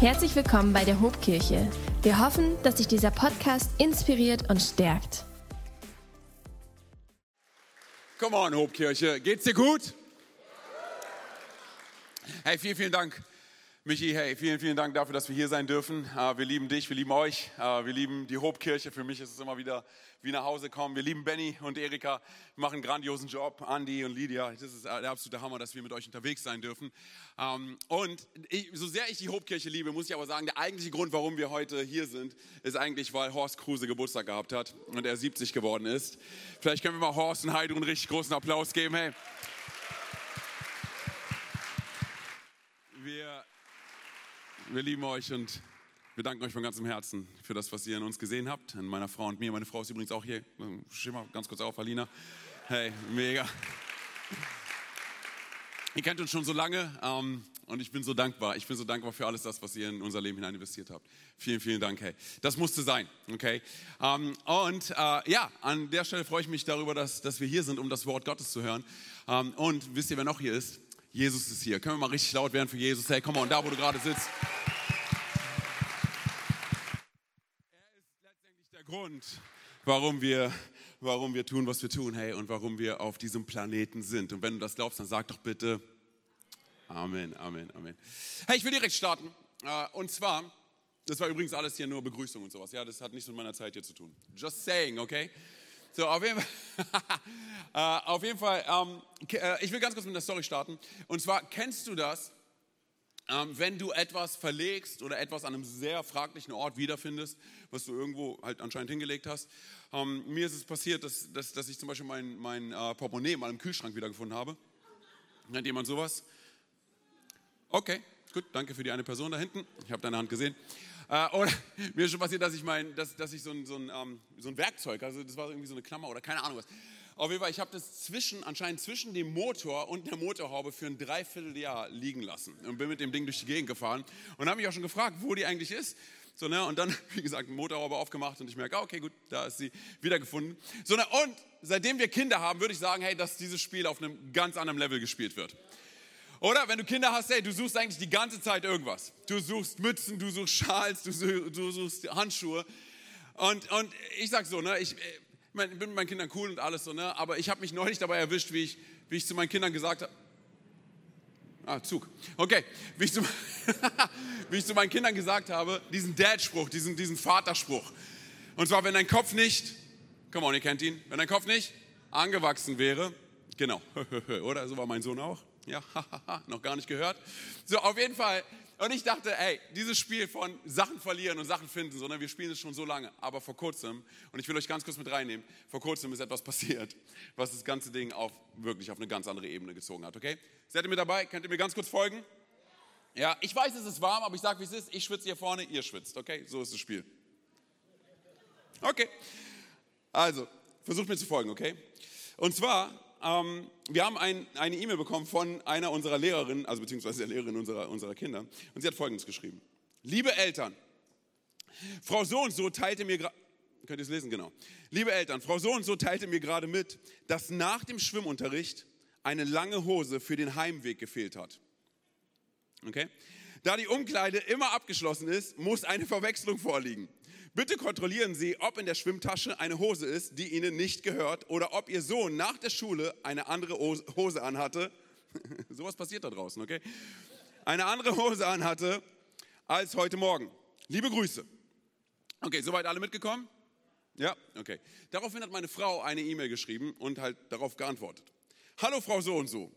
Herzlich willkommen bei der Hobkirche. Wir hoffen, dass sich dieser Podcast inspiriert und stärkt. Come on, Hobkirche. Geht's dir gut? Hey, vielen, vielen Dank, Michi. Hey, vielen, vielen Dank dafür, dass wir hier sein dürfen. Äh, wir lieben dich, wir lieben euch, äh, wir lieben die Hobkirche. Für mich ist es immer wieder wie nach Hause kommen. Wir lieben Benny und Erika, wir machen einen grandiosen Job. Andi und Lydia, das ist der absolute Hammer, dass wir mit euch unterwegs sein dürfen. Ähm, und ich, so sehr ich die Hobkirche liebe, muss ich aber sagen, der eigentliche Grund, warum wir heute hier sind, ist eigentlich, weil Horst Kruse Geburtstag gehabt hat und er 70 geworden ist. Vielleicht können wir mal Horst und Heidi einen richtig großen Applaus geben. Hey. Wir, wir lieben euch und wir danken euch von ganzem Herzen für das, was ihr in uns gesehen habt, in meiner Frau und mir. Meine Frau ist übrigens auch hier. Steh mal ganz kurz auf, Alina. Hey, mega. Ihr kennt uns schon so lange ähm, und ich bin so dankbar. Ich bin so dankbar für alles das, was ihr in unser Leben hinein investiert habt. Vielen, vielen Dank. Hey, das musste sein. Okay. Ähm, und äh, ja, an der Stelle freue ich mich darüber, dass, dass wir hier sind, um das Wort Gottes zu hören. Ähm, und wisst ihr, wer noch hier ist? Jesus ist hier. Können wir mal richtig laut werden für Jesus? Hey, komm mal, da, wo du gerade sitzt. Grund, warum wir, warum wir tun, was wir tun, hey, und warum wir auf diesem Planeten sind. Und wenn du das glaubst, dann sag doch bitte Amen, Amen, Amen. Hey, ich will direkt starten. Äh, und zwar, das war übrigens alles hier nur Begrüßung und sowas. Ja, das hat nichts mit meiner Zeit hier zu tun. Just saying, okay? So, auf jeden Fall, äh, auf jeden Fall ähm, äh, ich will ganz kurz mit der Story starten. Und zwar, kennst du das, wenn du etwas verlegst oder etwas an einem sehr fraglichen Ort wiederfindest, was du irgendwo halt anscheinend hingelegt hast. Ähm, mir ist es passiert, dass, dass, dass ich zum Beispiel mein, mein äh, Portemonnaie mal im Kühlschrank wiedergefunden habe. Nennt jemand sowas? Okay, gut, danke für die eine Person da hinten. Ich habe deine Hand gesehen. Äh, oder mir ist schon passiert, dass ich, mein, dass, dass ich so, ein, so, ein, ähm, so ein Werkzeug, also das war irgendwie so eine Klammer oder keine Ahnung was, auf jeden Fall, ich habe das zwischen, anscheinend zwischen dem Motor und der Motorhaube für ein Dreivierteljahr liegen lassen und bin mit dem Ding durch die Gegend gefahren und habe mich auch schon gefragt, wo die eigentlich ist. So, ne, und dann, wie gesagt, Motorhaube aufgemacht und ich merke, okay, gut, da ist sie wiedergefunden. So, ne, und seitdem wir Kinder haben, würde ich sagen, hey, dass dieses Spiel auf einem ganz anderen Level gespielt wird. Oder wenn du Kinder hast, hey, du suchst eigentlich die ganze Zeit irgendwas. Du suchst Mützen, du suchst Schals, du suchst, Handschuhe. Und, und ich sag so, ne, ich, ich bin mit meinen Kindern cool und alles so, ne? aber ich habe mich neulich dabei erwischt, wie ich, wie ich zu meinen Kindern gesagt habe, Ah, Zug. Okay. Wie ich, zu, wie ich zu meinen Kindern gesagt habe, diesen Dad-Spruch, diesen, diesen Vaterspruch. Und zwar, wenn dein Kopf nicht, come on, ihr kennt ihn, wenn dein Kopf nicht angewachsen wäre, genau, oder? So war mein Sohn auch. Ja, noch gar nicht gehört. So, auf jeden Fall, und ich dachte, ey, dieses Spiel von Sachen verlieren und Sachen finden, sondern wir spielen es schon so lange. Aber vor kurzem, und ich will euch ganz kurz mit reinnehmen, vor kurzem ist etwas passiert, was das ganze Ding auf, wirklich auf eine ganz andere Ebene gezogen hat, okay? Seid ihr mit dabei? Könnt ihr mir ganz kurz folgen? Ja, ich weiß, es ist warm, aber ich sage, wie es ist. Ich schwitze hier vorne, ihr schwitzt, okay? So ist das Spiel. Okay. Also, versucht mir zu folgen, okay? Und zwar ähm, wir haben ein, eine E-Mail bekommen von einer unserer Lehrerinnen, also beziehungsweise der Lehrerin unserer, unserer Kinder. Und sie hat Folgendes geschrieben. Liebe Eltern, Frau so und so teilte mir könnt ihr es lesen, genau. Liebe Eltern, Frau so und so teilte mir gerade mit, dass nach dem Schwimmunterricht eine lange Hose für den Heimweg gefehlt hat. Okay? Da die Umkleide immer abgeschlossen ist, muss eine Verwechslung vorliegen. Bitte kontrollieren Sie, ob in der Schwimmtasche eine Hose ist, die Ihnen nicht gehört, oder ob Ihr Sohn nach der Schule eine andere Hose anhatte. Sowas passiert da draußen, okay? Eine andere Hose anhatte als heute Morgen. Liebe Grüße. Okay, soweit alle mitgekommen? Ja, okay. Daraufhin hat meine Frau eine E-Mail geschrieben und halt darauf geantwortet. Hallo Frau so und so.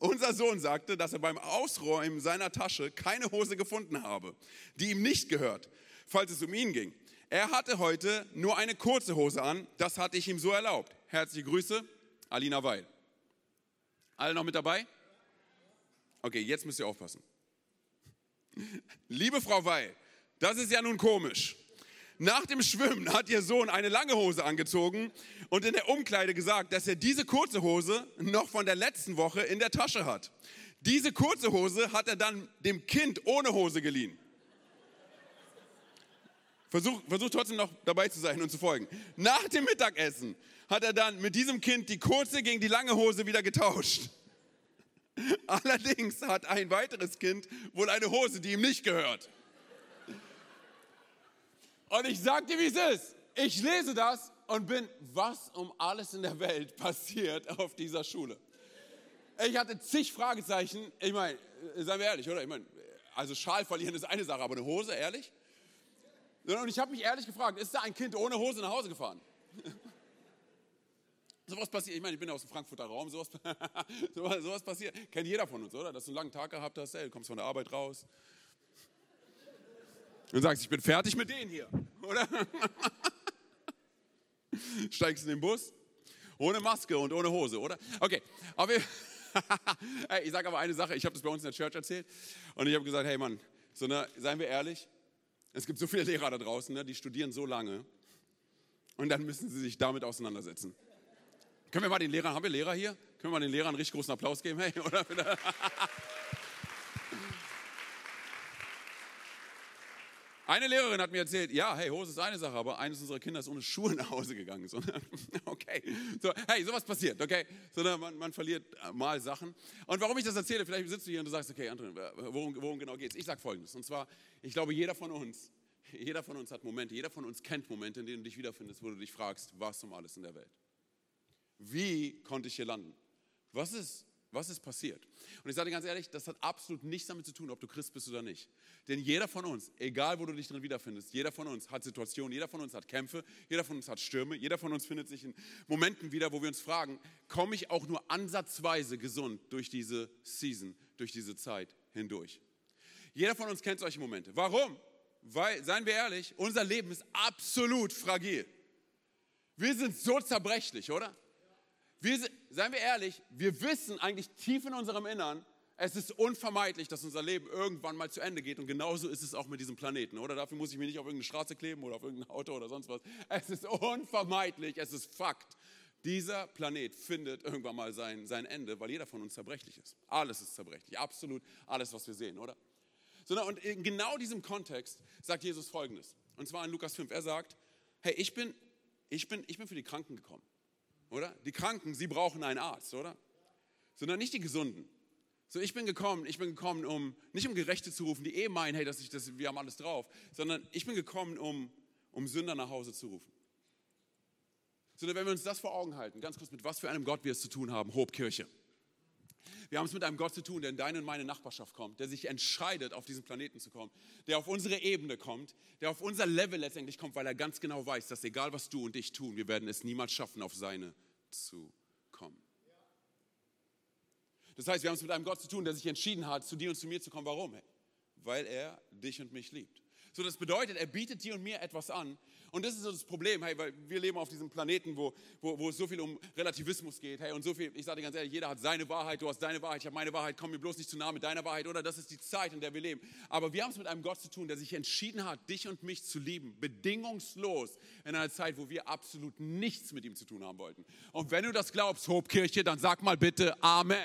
Unser Sohn sagte, dass er beim Ausräumen seiner Tasche keine Hose gefunden habe, die ihm nicht gehört falls es um ihn ging. Er hatte heute nur eine kurze Hose an, das hatte ich ihm so erlaubt. Herzliche Grüße, Alina Weil. Alle noch mit dabei? Okay, jetzt müsst ihr aufpassen. Liebe Frau Weil, das ist ja nun komisch. Nach dem Schwimmen hat ihr Sohn eine lange Hose angezogen und in der Umkleide gesagt, dass er diese kurze Hose noch von der letzten Woche in der Tasche hat. Diese kurze Hose hat er dann dem Kind ohne Hose geliehen. Versuch, versuch trotzdem noch dabei zu sein und zu folgen. Nach dem Mittagessen hat er dann mit diesem Kind die kurze gegen die lange Hose wieder getauscht. Allerdings hat ein weiteres Kind wohl eine Hose, die ihm nicht gehört. Und ich sag dir, wie es ist. Ich lese das und bin, was um alles in der Welt passiert auf dieser Schule? Ich hatte zig Fragezeichen. Ich meine, seien wir ehrlich, oder? Ich meine, also Schal verlieren ist eine Sache, aber eine Hose, ehrlich? Und ich habe mich ehrlich gefragt, ist da ein Kind ohne Hose nach Hause gefahren? Sowas passiert, ich meine, ich bin aus dem Frankfurter Raum, sowas, sowas, passiert. Kennt jeder von uns, oder? Dass du einen langen Tag gehabt hast, ey, du kommst von der Arbeit raus. Und sagst, ich bin fertig mit denen hier, oder? Steigst in den Bus, ohne Maske und ohne Hose, oder? Okay, aber hey, ich sage aber eine Sache, ich habe das bei uns in der Church erzählt und ich habe gesagt, hey Mann, so, ne, seien wir ehrlich, es gibt so viele Lehrer da draußen, ne, die studieren so lange und dann müssen sie sich damit auseinandersetzen. Können wir mal den Lehrern, haben wir Lehrer hier? Können wir mal den Lehrern einen richtig großen Applaus geben? Hey, oder? Eine Lehrerin hat mir erzählt, ja, hey, Hose ist eine Sache, aber eines unserer Kinder ist ohne Schuhe nach Hause gegangen. So, okay, so, hey, sowas passiert, okay? So, man, man, verliert mal Sachen. Und warum ich das erzähle, vielleicht sitzt du hier und du sagst, okay, André, worum, worum genau geht es? Ich sage Folgendes, und zwar, ich glaube, jeder von uns, jeder von uns hat Momente, jeder von uns kennt Momente, in denen du dich wiederfindest, wo du dich fragst, was um alles in der Welt? Wie konnte ich hier landen? Was ist, was ist passiert? Und ich sage dir ganz ehrlich, das hat absolut nichts damit zu tun, ob du Christ bist oder nicht. Denn jeder von uns, egal wo du dich drin wiederfindest, jeder von uns hat Situationen, jeder von uns hat Kämpfe, jeder von uns hat Stürme, jeder von uns findet sich in Momenten wieder, wo wir uns fragen, komme ich auch nur ansatzweise gesund durch diese Season, durch diese Zeit hindurch? Jeder von uns kennt solche Momente. Warum? Weil, seien wir ehrlich, unser Leben ist absolut fragil. Wir sind so zerbrechlich, oder? Wir, seien wir ehrlich, wir wissen eigentlich tief in unserem Innern, es ist unvermeidlich, dass unser Leben irgendwann mal zu Ende geht. Und genauso ist es auch mit diesem Planeten, oder? Dafür muss ich mich nicht auf irgendeine Straße kleben oder auf irgendein Auto oder sonst was. Es ist unvermeidlich, es ist Fakt. Dieser Planet findet irgendwann mal sein, sein Ende, weil jeder von uns zerbrechlich ist. Alles ist zerbrechlich, absolut alles, was wir sehen, oder? Sondern, und in genau diesem Kontext sagt Jesus Folgendes. Und zwar in Lukas 5. Er sagt, hey, ich bin, ich bin, ich bin für die Kranken gekommen oder? Die Kranken, sie brauchen einen Arzt, oder? Sondern nicht die Gesunden. So, ich bin gekommen, ich bin gekommen, um nicht um Gerechte zu rufen, die eh meinen, hey, dass ich das, wir haben alles drauf, sondern ich bin gekommen, um, um Sünder nach Hause zu rufen. Sondern wenn wir uns das vor Augen halten, ganz kurz, mit was für einem Gott wir es zu tun haben, Hobkirche. Wir haben es mit einem Gott zu tun, der in deine und meine Nachbarschaft kommt, der sich entscheidet, auf diesen Planeten zu kommen, der auf unsere Ebene kommt, der auf unser Level letztendlich kommt, weil er ganz genau weiß, dass egal was du und ich tun, wir werden es niemals schaffen, auf seine zu kommen. Das heißt, wir haben es mit einem Gott zu tun, der sich entschieden hat, zu dir und zu mir zu kommen. Warum? Weil er dich und mich liebt. So, das bedeutet, er bietet dir und mir etwas an, und das ist so das Problem, hey, weil wir leben auf diesem Planeten, wo, wo, wo es so viel um Relativismus geht. Hey, und so viel, ich sage dir ganz ehrlich, jeder hat seine Wahrheit, du hast deine Wahrheit, ich habe meine Wahrheit, komm mir bloß nicht zu nahe mit deiner Wahrheit, oder? Das ist die Zeit, in der wir leben. Aber wir haben es mit einem Gott zu tun, der sich entschieden hat, dich und mich zu lieben, bedingungslos, in einer Zeit, wo wir absolut nichts mit ihm zu tun haben wollten. Und wenn du das glaubst, Hobkirche, dann sag mal bitte Amen.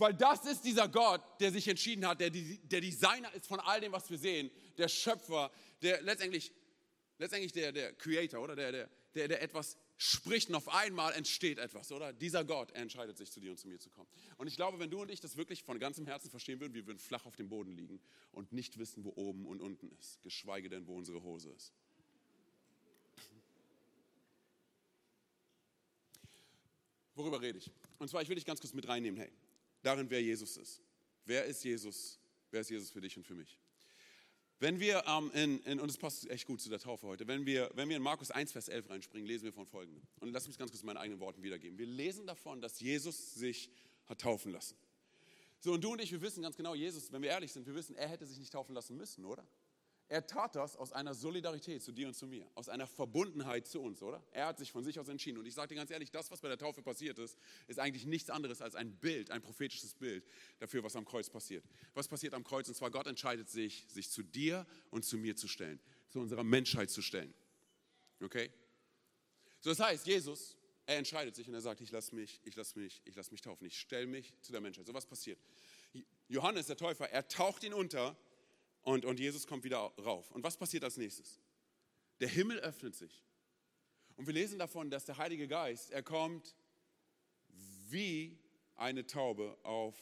Weil das ist dieser Gott, der sich entschieden hat, der, der Designer ist von all dem, was wir sehen, der Schöpfer, der letztendlich letztendlich der, der Creator, oder? Der, der, der, der etwas spricht und auf einmal entsteht etwas, oder? Dieser Gott entscheidet sich, zu dir und zu mir zu kommen. Und ich glaube, wenn du und ich das wirklich von ganzem Herzen verstehen würden, wir würden flach auf dem Boden liegen und nicht wissen, wo oben und unten ist, geschweige denn, wo unsere Hose ist. Worüber rede ich? Und zwar, ich will dich ganz kurz mit reinnehmen, hey, darin, wer Jesus ist. Wer ist Jesus? Wer ist Jesus für dich und für mich? Wenn wir, ähm, in, in, und es passt echt gut zu der Taufe heute, wenn wir, wenn wir in Markus 1, Vers 11 reinspringen, lesen wir von folgendem. Und lass mich ganz kurz meine eigenen Worten wiedergeben. Wir lesen davon, dass Jesus sich hat taufen lassen. So, und du und ich, wir wissen ganz genau, Jesus, wenn wir ehrlich sind, wir wissen, er hätte sich nicht taufen lassen müssen, oder? Er tat das aus einer Solidarität zu dir und zu mir, aus einer Verbundenheit zu uns, oder? Er hat sich von sich aus entschieden. Und ich sage dir ganz ehrlich, das, was bei der Taufe passiert ist, ist eigentlich nichts anderes als ein Bild, ein prophetisches Bild dafür, was am Kreuz passiert. Was passiert am Kreuz? Und zwar Gott entscheidet sich, sich zu dir und zu mir zu stellen, zu unserer Menschheit zu stellen. Okay? So, das heißt, Jesus, er entscheidet sich und er sagt, ich lasse mich, ich lasse mich, ich lasse mich taufen, ich stelle mich zu der Menschheit. So was passiert. Johannes, der Täufer, er taucht ihn unter und, und Jesus kommt wieder rauf. Und was passiert als nächstes? Der Himmel öffnet sich. Und wir lesen davon, dass der Heilige Geist, er kommt wie eine Taube auf,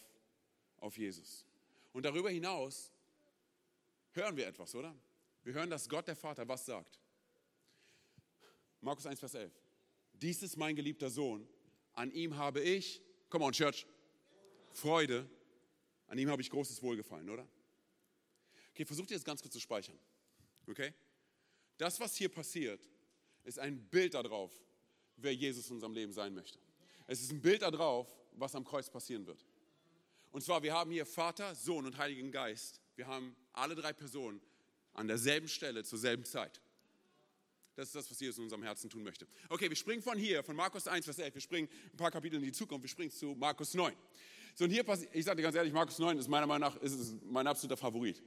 auf Jesus. Und darüber hinaus hören wir etwas, oder? Wir hören, dass Gott der Vater was sagt. Markus 1, Vers 11. Dies ist mein geliebter Sohn. An ihm habe ich, come on, Church, Freude. An ihm habe ich großes Wohlgefallen, oder? Okay, versucht ihr das ganz kurz zu speichern. Okay? Das, was hier passiert, ist ein Bild darauf, wer Jesus in unserem Leben sein möchte. Es ist ein Bild darauf, was am Kreuz passieren wird. Und zwar, wir haben hier Vater, Sohn und Heiligen Geist. Wir haben alle drei Personen an derselben Stelle zur selben Zeit. Das ist das, was Jesus in unserem Herzen tun möchte. Okay, wir springen von hier, von Markus 1, Vers 11, wir springen ein paar Kapitel in die Zukunft, wir springen zu Markus 9. So, und hier passiert, ich sage dir ganz ehrlich, Markus 9 ist meiner Meinung nach ist mein absoluter Favorit.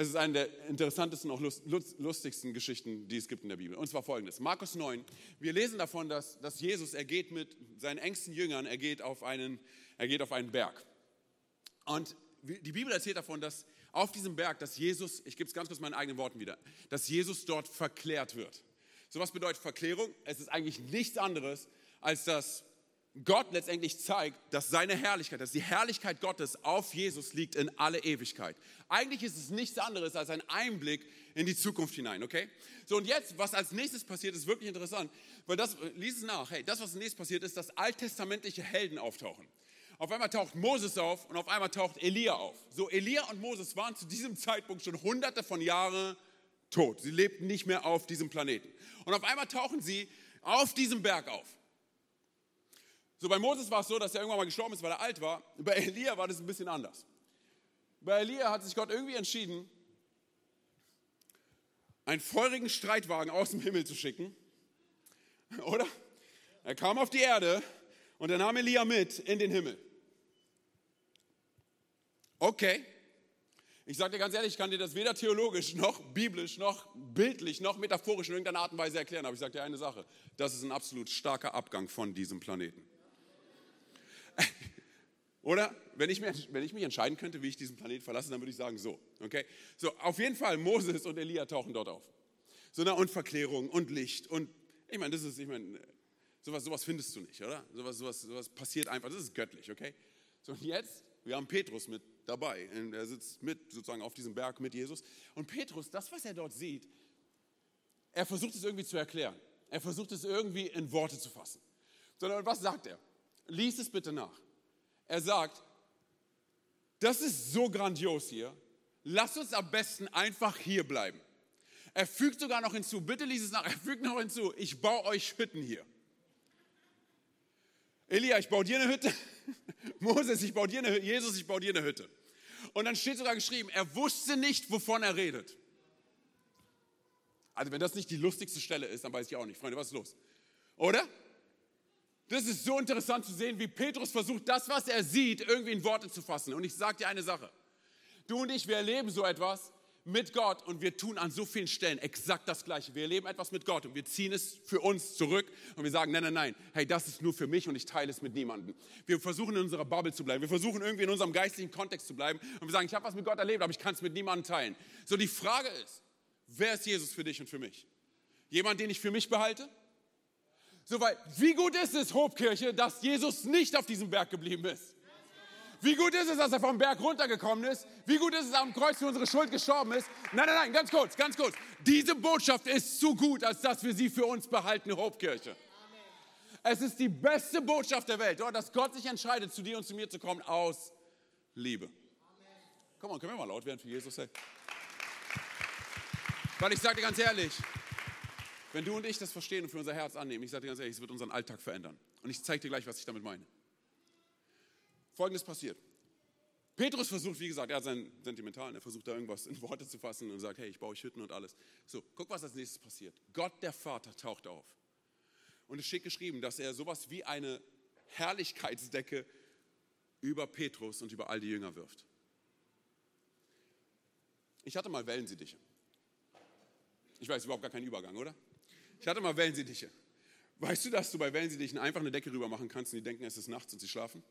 Es ist eine der interessantesten, auch lustigsten Geschichten, die es gibt in der Bibel. Und zwar folgendes. Markus 9. Wir lesen davon, dass, dass Jesus, er geht mit seinen engsten Jüngern, er geht auf einen, er geht auf einen Berg. Und die Bibel erzählt davon, dass auf diesem Berg, dass Jesus, ich gebe es ganz kurz meinen eigenen Worten wieder, dass Jesus dort verklärt wird. So was bedeutet Verklärung? Es ist eigentlich nichts anderes, als dass Gott letztendlich zeigt, dass seine Herrlichkeit, dass die Herrlichkeit Gottes auf Jesus liegt in alle Ewigkeit. Eigentlich ist es nichts anderes als ein Einblick in die Zukunft hinein, okay? So und jetzt, was als nächstes passiert, ist wirklich interessant, weil das, lies es nach, hey, das, was als nächstes passiert, ist, dass alttestamentliche Helden auftauchen. Auf einmal taucht Moses auf und auf einmal taucht Elia auf. So, Elia und Moses waren zu diesem Zeitpunkt schon hunderte von Jahren tot. Sie lebten nicht mehr auf diesem Planeten. Und auf einmal tauchen sie auf diesem Berg auf. So bei Moses war es so, dass er irgendwann mal gestorben ist, weil er alt war. Bei Elia war das ein bisschen anders. Bei Elia hat sich Gott irgendwie entschieden, einen feurigen Streitwagen aus dem Himmel zu schicken. Oder? Er kam auf die Erde und er nahm Elia mit in den Himmel. Okay. Ich sage dir ganz ehrlich, ich kann dir das weder theologisch noch biblisch noch bildlich noch metaphorisch in irgendeiner Art und Weise erklären. Aber ich sage dir eine Sache: Das ist ein absolut starker Abgang von diesem Planeten. Oder wenn ich, mir, wenn ich mich entscheiden könnte, wie ich diesen Planeten verlasse, dann würde ich sagen so. Okay? So, auf jeden Fall, Moses und Elia tauchen dort auf. So, na, und Verklärung und Licht und ich meine, das ist, ich meine, sowas, sowas findest du nicht, oder? Sowas, sowas, sowas passiert einfach, das ist göttlich, okay? So, und jetzt, wir haben Petrus mit dabei. Er sitzt mit sozusagen auf diesem Berg mit Jesus. Und Petrus, das, was er dort sieht, er versucht es irgendwie zu erklären. Er versucht es irgendwie in Worte zu fassen. Sondern was sagt er? Lies es bitte nach. Er sagt, das ist so grandios hier. Lass uns am besten einfach hier bleiben. Er fügt sogar noch hinzu, bitte lies es nach, er fügt noch hinzu, ich baue euch Hütten hier. Elia, ich baue dir eine Hütte. Moses, ich baue dir eine Hütte. Jesus, ich baue dir eine Hütte. Und dann steht sogar geschrieben, er wusste nicht, wovon er redet. Also wenn das nicht die lustigste Stelle ist, dann weiß ich auch nicht. Freunde, was ist los? Oder? Das ist so interessant zu sehen, wie Petrus versucht, das, was er sieht, irgendwie in Worte zu fassen. Und ich sage dir eine Sache. Du und ich, wir erleben so etwas mit Gott und wir tun an so vielen Stellen exakt das Gleiche. Wir erleben etwas mit Gott und wir ziehen es für uns zurück und wir sagen, nein, nein, nein, hey, das ist nur für mich und ich teile es mit niemandem. Wir versuchen in unserer Bubble zu bleiben. Wir versuchen irgendwie in unserem geistlichen Kontext zu bleiben und wir sagen, ich habe was mit Gott erlebt, aber ich kann es mit niemandem teilen. So, die Frage ist, wer ist Jesus für dich und für mich? Jemand, den ich für mich behalte? Soweit. Wie gut ist es, Hobkirche, dass Jesus nicht auf diesem Berg geblieben ist? Wie gut ist es, dass er vom Berg runtergekommen ist? Wie gut ist es, dass er am Kreuz für unsere Schuld gestorben ist? Nein, nein, nein, ganz kurz, ganz kurz. Diese Botschaft ist zu gut, als dass wir sie für uns behalten, Hobkirche. Es ist die beste Botschaft der Welt, oder? dass Gott sich entscheidet, zu dir und zu mir zu kommen aus Liebe. Komm mal, können wir mal laut werden für Jesus? Hey? Weil ich sage dir ganz ehrlich, wenn du und ich das verstehen und für unser Herz annehmen, ich sage dir ganz ehrlich, es wird unseren Alltag verändern. Und ich zeige dir gleich, was ich damit meine. Folgendes passiert. Petrus versucht, wie gesagt, er hat seinen Sentimentalen, er versucht da irgendwas in Worte zu fassen und sagt, hey, ich baue euch Hütten und alles. So, guck, was als nächstes passiert. Gott, der Vater, taucht auf. Und es steht geschrieben, dass er sowas wie eine Herrlichkeitsdecke über Petrus und über all die Jünger wirft. Ich hatte mal Wellensittiche. Ich weiß, überhaupt gar keinen Übergang, oder? Ich hatte mal Wellensittiche. Weißt du, dass du bei Wellensittichen einfach eine Decke rüber machen kannst und die denken, es ist nachts und sie schlafen?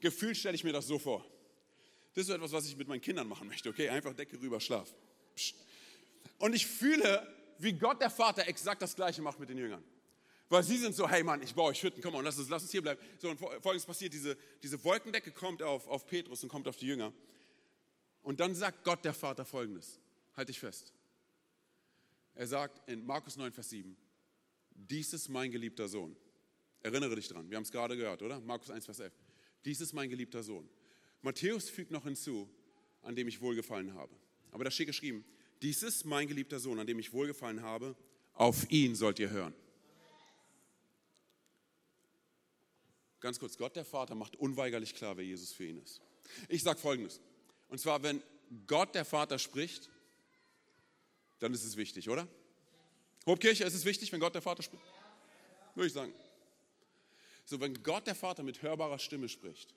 Gefühlt stelle ich mir das so vor. Das ist so etwas, was ich mit meinen Kindern machen möchte, okay? Einfach Decke rüber, schlaf. Psst. Und ich fühle, wie Gott der Vater exakt das Gleiche macht mit den Jüngern. Weil sie sind so, hey Mann, ich baue euch Hütten, komm mal, lass uns, lass uns hier bleiben. So, und folgendes passiert, diese, diese Wolkendecke kommt auf, auf Petrus und kommt auf die Jünger. Und dann sagt Gott der Vater folgendes, halt dich fest. Er sagt in Markus 9, Vers 7, dies ist mein geliebter Sohn. Erinnere dich dran, wir haben es gerade gehört, oder? Markus 1, Vers 11. Dies ist mein geliebter Sohn. Matthäus fügt noch hinzu, an dem ich wohlgefallen habe. Aber da steht geschrieben, dies ist mein geliebter Sohn, an dem ich wohlgefallen habe, auf ihn sollt ihr hören. Ganz kurz, Gott der Vater macht unweigerlich klar, wer Jesus für ihn ist. Ich sage Folgendes, und zwar, wenn Gott der Vater spricht, dann ist es wichtig, oder? Hauptkirche, ist es wichtig, wenn Gott der Vater spricht? Würde ich sagen. So, wenn Gott der Vater mit hörbarer Stimme spricht,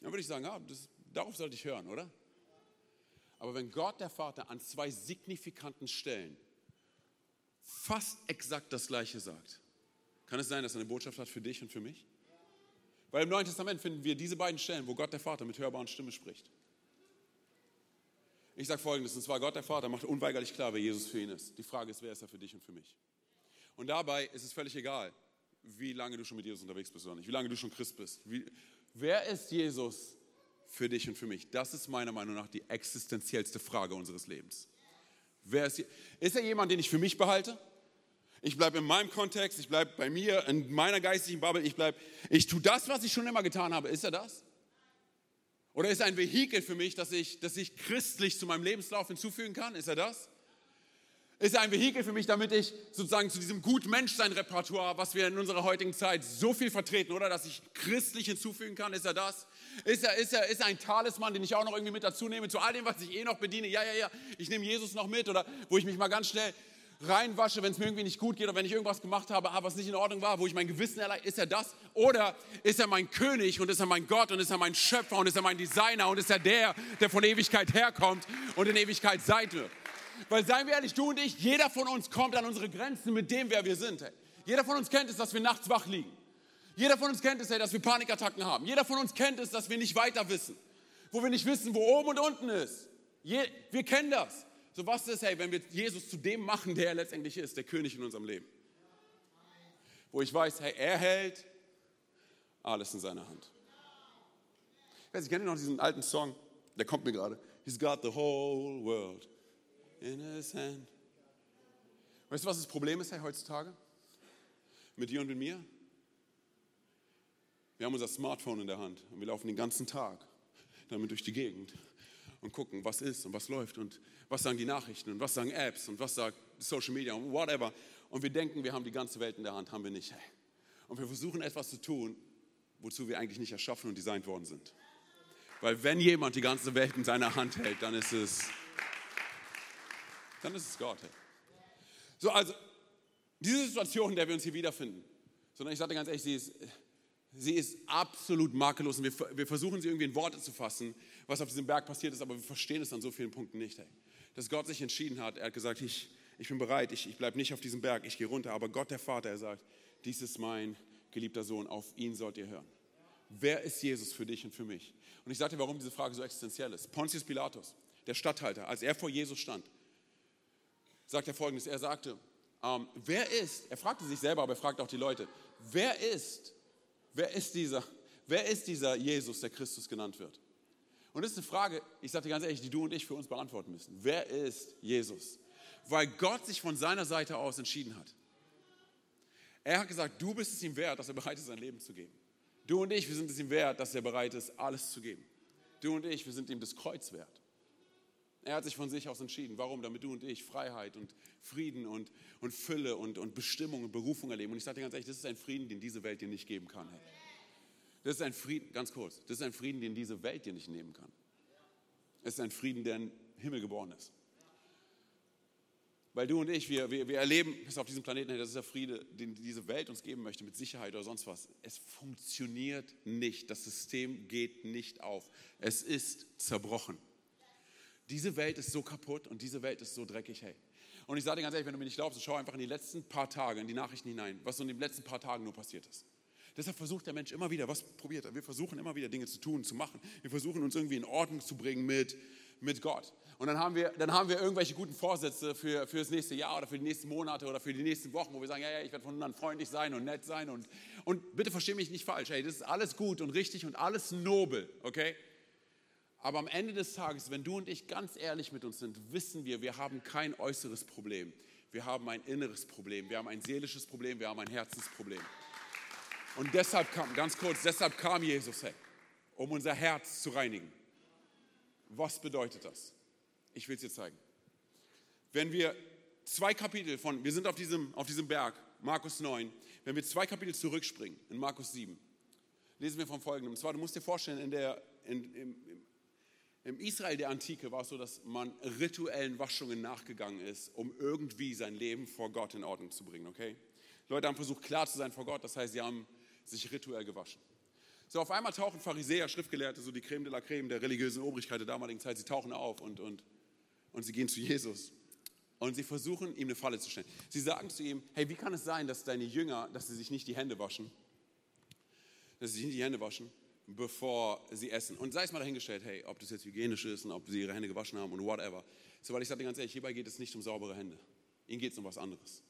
dann würde ich sagen, ja, das, darauf sollte ich hören, oder? Aber wenn Gott der Vater an zwei signifikanten Stellen fast exakt das Gleiche sagt, kann es sein, dass er eine Botschaft hat für dich und für mich? Weil im Neuen Testament finden wir diese beiden Stellen, wo Gott der Vater mit hörbarer Stimme spricht. Ich sage folgendes, und zwar Gott der Vater macht unweigerlich klar, wer Jesus für ihn ist. Die Frage ist, wer ist er für dich und für mich? Und dabei ist es völlig egal, wie lange du schon mit Jesus unterwegs bist oder nicht, wie lange du schon Christ bist. Wie, wer ist Jesus für dich und für mich? Das ist meiner Meinung nach die existenziellste Frage unseres Lebens. Wer ist, ist er jemand, den ich für mich behalte? Ich bleibe in meinem Kontext, ich bleibe bei mir, in meiner geistigen Bubble, ich bleibe, ich tue das, was ich schon immer getan habe. Ist er das? Oder ist er ein Vehikel für mich, dass ich, dass ich christlich zu meinem Lebenslauf hinzufügen kann? Ist er das? ist ein Vehikel für mich, damit ich sozusagen zu diesem Gut-Mensch-Sein-Repertoire, was wir in unserer heutigen Zeit so viel vertreten, oder dass ich christlich hinzufügen kann, ist er das? Ist er, ist er, ist er ein Talisman, den ich auch noch irgendwie mit dazu nehme, zu all dem, was ich eh noch bediene? Ja, ja, ja, ich nehme Jesus noch mit oder wo ich mich mal ganz schnell reinwasche, wenn es mir irgendwie nicht gut geht oder wenn ich irgendwas gemacht habe, was nicht in Ordnung war, wo ich mein Gewissen erleichtert, ist er das? Oder ist er mein König und ist er mein Gott und ist er mein Schöpfer und ist er mein Designer und ist er der, der von Ewigkeit herkommt und in Ewigkeit sein wird? Weil seien wir ehrlich, du und ich, jeder von uns kommt an unsere Grenzen mit dem, wer wir sind. Hey. Jeder von uns kennt es, dass wir nachts wach liegen. Jeder von uns kennt es, hey, dass wir Panikattacken haben. Jeder von uns kennt es, dass wir nicht weiter wissen. Wo wir nicht wissen, wo oben und unten ist. Je, wir kennen das. So was ist, hey, wenn wir Jesus zu dem machen, der er letztendlich ist, der König in unserem Leben. Wo ich weiß, hey, er hält alles in seiner Hand. Ich weiß, ich kenne noch diesen alten Song, der kommt mir gerade. He's got the whole world in his hand. Weißt du, was das Problem ist hey, heutzutage? Mit dir und mit mir? Wir haben unser Smartphone in der Hand und wir laufen den ganzen Tag damit durch die Gegend und gucken, was ist und was läuft und was sagen die Nachrichten und was sagen Apps und was sagt Social Media und whatever. Und wir denken, wir haben die ganze Welt in der Hand, haben wir nicht. Und wir versuchen etwas zu tun, wozu wir eigentlich nicht erschaffen und designt worden sind. Weil wenn jemand die ganze Welt in seiner Hand hält, dann ist es dann ist es Gott. So, also, diese Situation, in der wir uns hier wiederfinden, sondern ich sage ganz ehrlich, sie ist, sie ist absolut makellos und wir, wir versuchen sie irgendwie in Worte zu fassen, was auf diesem Berg passiert ist, aber wir verstehen es an so vielen Punkten nicht. Ey. Dass Gott sich entschieden hat, er hat gesagt, ich, ich bin bereit, ich, ich bleibe nicht auf diesem Berg, ich gehe runter, aber Gott der Vater, er sagt, dies ist mein geliebter Sohn, auf ihn sollt ihr hören. Wer ist Jesus für dich und für mich? Und ich sagte, warum diese Frage so existenziell ist. Pontius Pilatus, der Statthalter, als er vor Jesus stand, sagt er folgendes: Er sagte, ähm, wer ist, er fragte sich selber, aber er fragt auch die Leute, wer ist, wer ist dieser, wer ist dieser Jesus, der Christus genannt wird? Und das ist eine Frage, ich sage dir ganz ehrlich, die du und ich für uns beantworten müssen. Wer ist Jesus? Weil Gott sich von seiner Seite aus entschieden hat. Er hat gesagt, du bist es ihm wert, dass er bereit ist, sein Leben zu geben. Du und ich, wir sind es ihm wert, dass er bereit ist, alles zu geben. Du und ich, wir sind ihm das Kreuz wert. Er hat sich von sich aus entschieden. Warum? Damit du und ich Freiheit und Frieden und, und Fülle und, und Bestimmung und Berufung erleben. Und ich sage dir ganz ehrlich, das ist ein Frieden, den diese Welt dir nicht geben kann. Hey. Das ist ein Frieden, ganz kurz, das ist ein Frieden, den diese Welt dir nicht nehmen kann. Es ist ein Frieden, der im Himmel geboren ist. Weil du und ich, wir, wir, wir erleben es auf diesem Planeten, das ist der Friede, den diese Welt uns geben möchte, mit Sicherheit oder sonst was. Es funktioniert nicht. Das System geht nicht auf. Es ist zerbrochen. Diese Welt ist so kaputt und diese Welt ist so dreckig, hey. Und ich sage dir ganz ehrlich, wenn du mir nicht glaubst, schau einfach in die letzten paar Tage, in die Nachrichten hinein, was so in den letzten paar Tagen nur passiert ist. Deshalb versucht der Mensch immer wieder, was probiert er? Wir versuchen immer wieder Dinge zu tun, zu machen. Wir versuchen uns irgendwie in Ordnung zu bringen mit, mit Gott. Und dann haben wir, dann haben wir irgendwelche guten Vorsätze für, für das nächste Jahr oder für die nächsten Monate oder für die nächsten Wochen, wo wir sagen, ja, ja, ich werde von nun an freundlich sein und nett sein. Und, und bitte verstehe mich nicht falsch, hey, das ist alles gut und richtig und alles nobel, okay? Aber am Ende des Tages, wenn du und ich ganz ehrlich mit uns sind, wissen wir, wir haben kein äußeres Problem. Wir haben ein inneres Problem, wir haben ein seelisches Problem, wir haben ein Herzensproblem. Und deshalb kam, ganz kurz, deshalb kam Jesus, hey, um unser Herz zu reinigen. Was bedeutet das? Ich will es dir zeigen. Wenn wir zwei Kapitel von, wir sind auf diesem, auf diesem Berg, Markus 9, wenn wir zwei Kapitel zurückspringen, in Markus 7, lesen wir vom Folgenden. Und zwar, du musst dir vorstellen, in der, in, im, im Israel der Antike war es so, dass man rituellen Waschungen nachgegangen ist, um irgendwie sein Leben vor Gott in Ordnung zu bringen, okay? Leute haben versucht, klar zu sein vor Gott, das heißt, sie haben sich rituell gewaschen. So, auf einmal tauchen Pharisäer, Schriftgelehrte, so die Creme de la Creme der religiösen Obrigkeit der damaligen Zeit, sie tauchen auf und, und und sie gehen zu Jesus und sie versuchen, ihm eine Falle zu stellen. Sie sagen zu ihm, hey, wie kann es sein, dass deine Jünger, dass sie sich nicht die Hände waschen, dass sie sich nicht die Hände waschen, bevor sie essen. Und sei es mal dahingestellt, hey, ob das jetzt hygienisch ist und ob sie ihre Hände gewaschen haben und whatever. So, weil ich sage dir ganz ehrlich, hierbei geht es nicht um saubere Hände. Ihnen geht es um was anderes.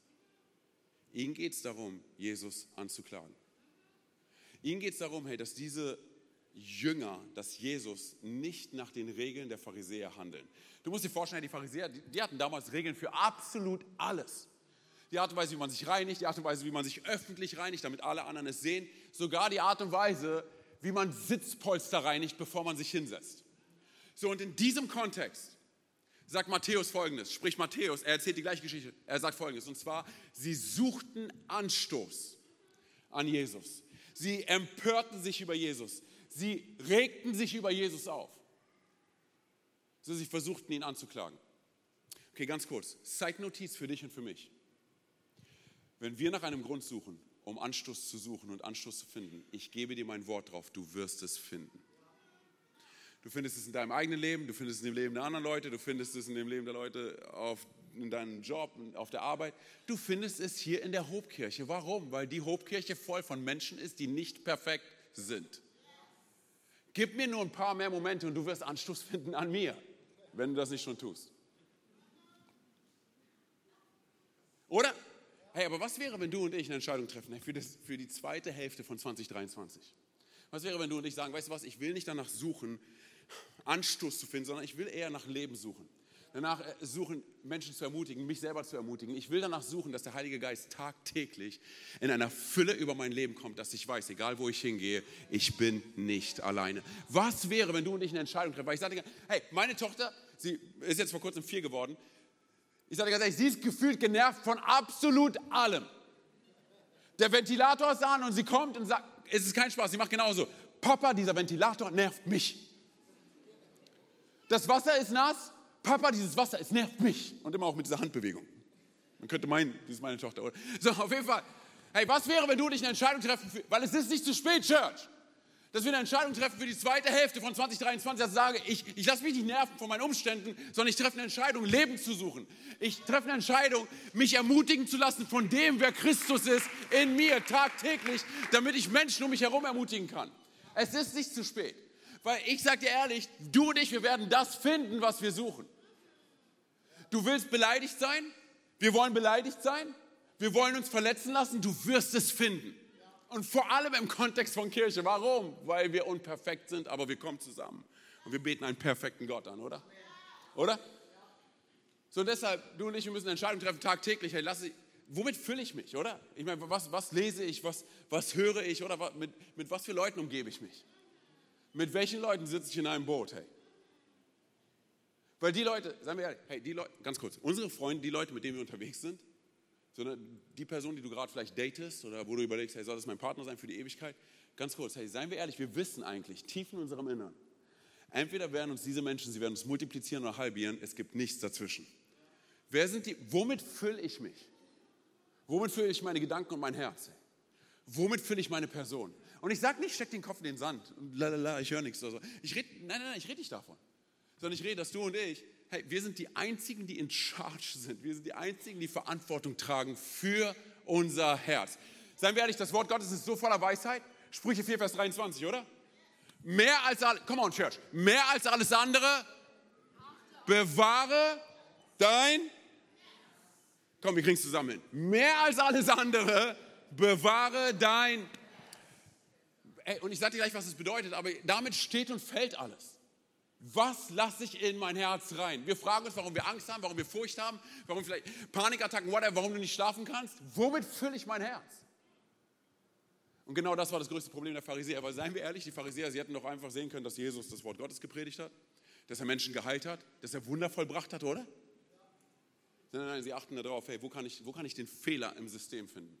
Ihnen geht es darum, Jesus anzuklagen. Ihnen geht es darum, hey, dass diese Jünger, dass Jesus nicht nach den Regeln der Pharisäer handeln. Du musst dir vorstellen, die Pharisäer, die, hatten damals Regeln für absolut alles. Die Art und Weise, wie man sich reinigt, die Art und Weise, wie man sich öffentlich reinigt, damit alle anderen es sehen, sogar die Art und Weise, wie man Sitzpolster reinigt, bevor man sich hinsetzt. So, und in diesem Kontext sagt Matthäus folgendes, spricht Matthäus, er erzählt die gleiche Geschichte, er sagt folgendes, und zwar, sie suchten Anstoß an Jesus. Sie empörten sich über Jesus. Sie regten sich über Jesus auf. So, sie versuchten ihn anzuklagen. Okay, ganz kurz. Zeitnotiz für dich und für mich. Wenn wir nach einem Grund suchen, um Anstoß zu suchen und Anstoß zu finden, ich gebe dir mein Wort drauf, du wirst es finden. Du findest es in deinem eigenen Leben, du findest es in dem Leben der anderen Leute, du findest es in dem Leben der Leute auf, in deinem Job, auf der Arbeit. Du findest es hier in der Hobkirche. Warum? Weil die Hobkirche voll von Menschen ist, die nicht perfekt sind. Gib mir nur ein paar mehr Momente und du wirst Anstoß finden an mir, wenn du das nicht schon tust. Oder? Hey, aber was wäre, wenn du und ich eine Entscheidung treffen für, das, für die zweite Hälfte von 2023? Was wäre, wenn du und ich sagen, weißt du was, ich will nicht danach suchen, Anstoß zu finden, sondern ich will eher nach Leben suchen danach äh, suchen, Menschen zu ermutigen, mich selber zu ermutigen. Ich will danach suchen, dass der Heilige Geist tagtäglich in einer Fülle über mein Leben kommt, dass ich weiß, egal wo ich hingehe, ich bin nicht alleine. Was wäre, wenn du und ich eine Entscheidung treffen? Weil ich sagte, hey, meine Tochter, sie ist jetzt vor kurzem vier geworden. Ich sage ganz ehrlich, sie ist gefühlt genervt von absolut allem. Der Ventilator ist an und sie kommt und sagt, es ist kein Spaß, sie macht genauso. Papa, dieser Ventilator nervt mich. Das Wasser ist nass, Papa, dieses Wasser, es nervt mich. Und immer auch mit dieser Handbewegung. Man könnte meinen, das ist meine Tochter. Oder? So, auf jeden Fall. Hey, was wäre, wenn du dich eine Entscheidung treffen, für, weil es ist nicht zu spät, Church, dass wir eine Entscheidung treffen für die zweite Hälfte von 2023, dass ich sage, ich, ich lasse mich nicht nerven von meinen Umständen, sondern ich treffe eine Entscheidung, Leben zu suchen. Ich treffe eine Entscheidung, mich ermutigen zu lassen von dem, wer Christus ist, in mir tagtäglich, damit ich Menschen um mich herum ermutigen kann. Es ist nicht zu spät. Weil ich sage dir ehrlich, du und ich, wir werden das finden, was wir suchen. Du willst beleidigt sein? Wir wollen beleidigt sein? Wir wollen uns verletzen lassen? Du wirst es finden. Und vor allem im Kontext von Kirche. Warum? Weil wir unperfekt sind, aber wir kommen zusammen. Und wir beten einen perfekten Gott an, oder? Oder? So deshalb, du und ich, wir müssen Entscheidungen treffen tagtäglich. Hey, lass ich, womit fülle ich mich, oder? Ich meine, was, was lese ich, was, was höre ich, oder mit, mit was für Leuten umgebe ich mich? Mit welchen Leuten sitze ich in einem Boot, hey? Weil die Leute, sagen wir ehrlich, hey, die Leute, ganz kurz, unsere Freunde, die Leute, mit denen wir unterwegs sind, sondern die Person, die du gerade vielleicht datest oder wo du überlegst, hey, soll das mein Partner sein für die Ewigkeit? Ganz kurz, hey, seien wir ehrlich, wir wissen eigentlich tief in unserem Innern, entweder werden uns diese Menschen, sie werden uns multiplizieren oder halbieren, es gibt nichts dazwischen. Wer sind die, womit fülle ich mich? Womit fülle ich meine Gedanken und mein Herz? Womit fülle ich meine Person? Und ich sage nicht, steck den Kopf in den Sand und lalala, ich höre nichts oder so. Ich red, nein, nein, nein, ich rede nicht davon sondern ich rede, dass du und ich, hey, wir sind die Einzigen, die in Charge sind. Wir sind die Einzigen, die Verantwortung tragen für unser Herz. Seien wir ehrlich, das Wort Gottes ist so voller Weisheit. Sprüche 4, Vers 23, oder? Mehr als, come on, Church, mehr als alles andere bewahre dein, komm, wir kriegen es zusammen. Mehr als alles andere, bewahre dein, Ey, und ich sage dir gleich, was es bedeutet, aber damit steht und fällt alles. Was lasse ich in mein Herz rein? Wir fragen uns, warum wir Angst haben, warum wir Furcht haben, warum vielleicht Panikattacken, whatever, warum du nicht schlafen kannst. Womit fülle ich mein Herz? Und genau das war das größte Problem der Pharisäer. Aber seien wir ehrlich, die Pharisäer, sie hätten doch einfach sehen können, dass Jesus das Wort Gottes gepredigt hat, dass er Menschen geheilt hat, dass er Wunder vollbracht hat, oder? Nein, nein, sie achten darauf, hey, wo kann ich, wo kann ich den Fehler im System finden?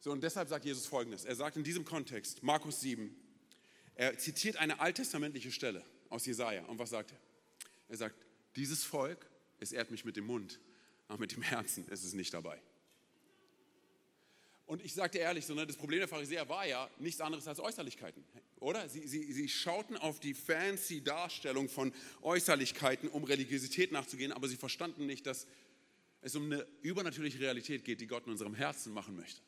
So, und deshalb sagt Jesus Folgendes. Er sagt in diesem Kontext, Markus 7, er zitiert eine alttestamentliche Stelle aus Jesaja. Und was sagt er? Er sagt, dieses Volk, es ehrt mich mit dem Mund, aber mit dem Herzen ist es nicht dabei. Und ich sagte ehrlich, so, ne, das Problem der Pharisäer war ja nichts anderes als Äußerlichkeiten, oder? Sie, sie, sie schauten auf die fancy Darstellung von Äußerlichkeiten, um Religiosität nachzugehen, aber sie verstanden nicht, dass es um eine übernatürliche Realität geht, die Gott in unserem Herzen machen möchte.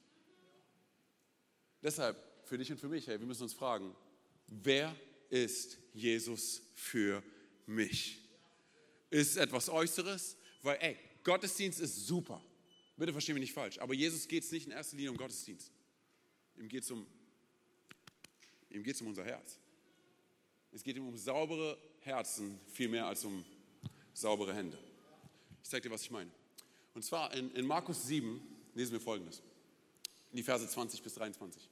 Deshalb, für dich und für mich, hey, wir müssen uns fragen, wer ist Jesus für mich? Ist es etwas Äußeres? Weil, ey, Gottesdienst ist super. Bitte verstehen mich nicht falsch. Aber Jesus geht es nicht in erster Linie um Gottesdienst. Ihm geht es um, ihm geht's um unser Herz. Es geht ihm um saubere Herzen viel mehr als um saubere Hände. Ich zeige dir, was ich meine. Und zwar in, in Markus 7 lesen wir folgendes. In die Verse 20 bis 23.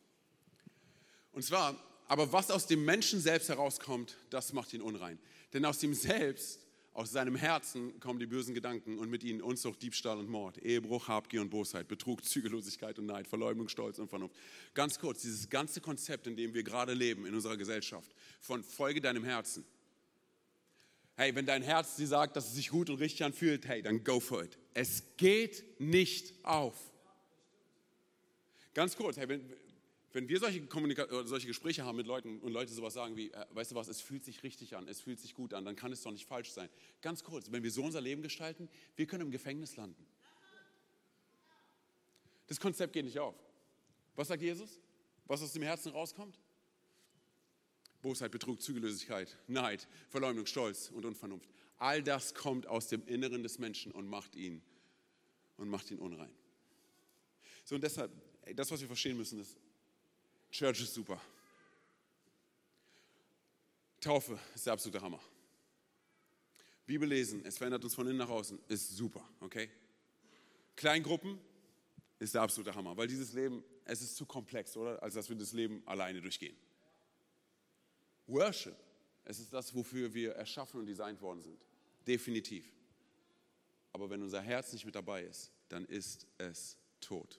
Und zwar, aber was aus dem Menschen selbst herauskommt, das macht ihn unrein. Denn aus dem Selbst, aus seinem Herzen kommen die bösen Gedanken und mit ihnen Unzucht, Diebstahl und Mord, Ehebruch, Habgier und Bosheit, Betrug, Zügellosigkeit und Neid, Verleumdung, Stolz und Vernunft. Ganz kurz, dieses ganze Konzept, in dem wir gerade leben in unserer Gesellschaft, von Folge deinem Herzen. Hey, wenn dein Herz dir sagt, dass es sich gut und richtig anfühlt, hey, dann go for it. Es geht nicht auf. Ganz kurz, hey, wenn, wenn wir solche, solche Gespräche haben mit Leuten und Leute sowas sagen wie, äh, weißt du was, es fühlt sich richtig an, es fühlt sich gut an, dann kann es doch nicht falsch sein. Ganz kurz, wenn wir so unser Leben gestalten, wir können im Gefängnis landen. Das Konzept geht nicht auf. Was sagt Jesus? Was aus dem Herzen rauskommt? Bosheit, Betrug, Zügellosigkeit, Neid, Verleumdung, Stolz und Unvernunft. All das kommt aus dem Inneren des Menschen und macht ihn und macht ihn unrein. So und deshalb, das, was wir verstehen müssen, ist, Church ist super. Taufe ist der absolute Hammer. Bibel lesen, es verändert uns von innen nach außen, ist super, okay? Kleingruppen ist der absolute Hammer, weil dieses Leben, es ist zu komplex, oder? Als dass wir das Leben alleine durchgehen. Worship, es ist das, wofür wir erschaffen und designt worden sind. Definitiv. Aber wenn unser Herz nicht mit dabei ist, dann ist es tot.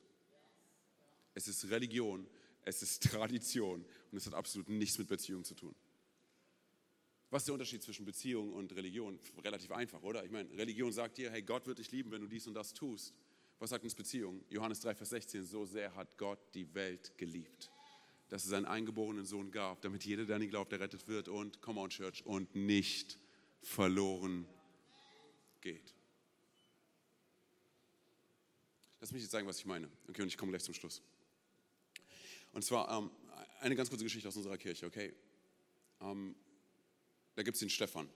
Es ist Religion, es ist Tradition und es hat absolut nichts mit Beziehung zu tun. Was ist der Unterschied zwischen Beziehung und Religion? Relativ einfach, oder? Ich meine, Religion sagt dir, hey, Gott wird dich lieben, wenn du dies und das tust. Was sagt uns Beziehung? Johannes 3, Vers 16, so sehr hat Gott die Welt geliebt, dass es seinen eingeborenen Sohn gab, damit jeder, der an ihn glaubt, errettet wird und, come on Church, und nicht verloren geht. Lass mich jetzt sagen, was ich meine. Okay, und ich komme gleich zum Schluss. Und zwar ähm, eine ganz kurze Geschichte aus unserer Kirche, okay? Ähm, da gibt es den Stefan.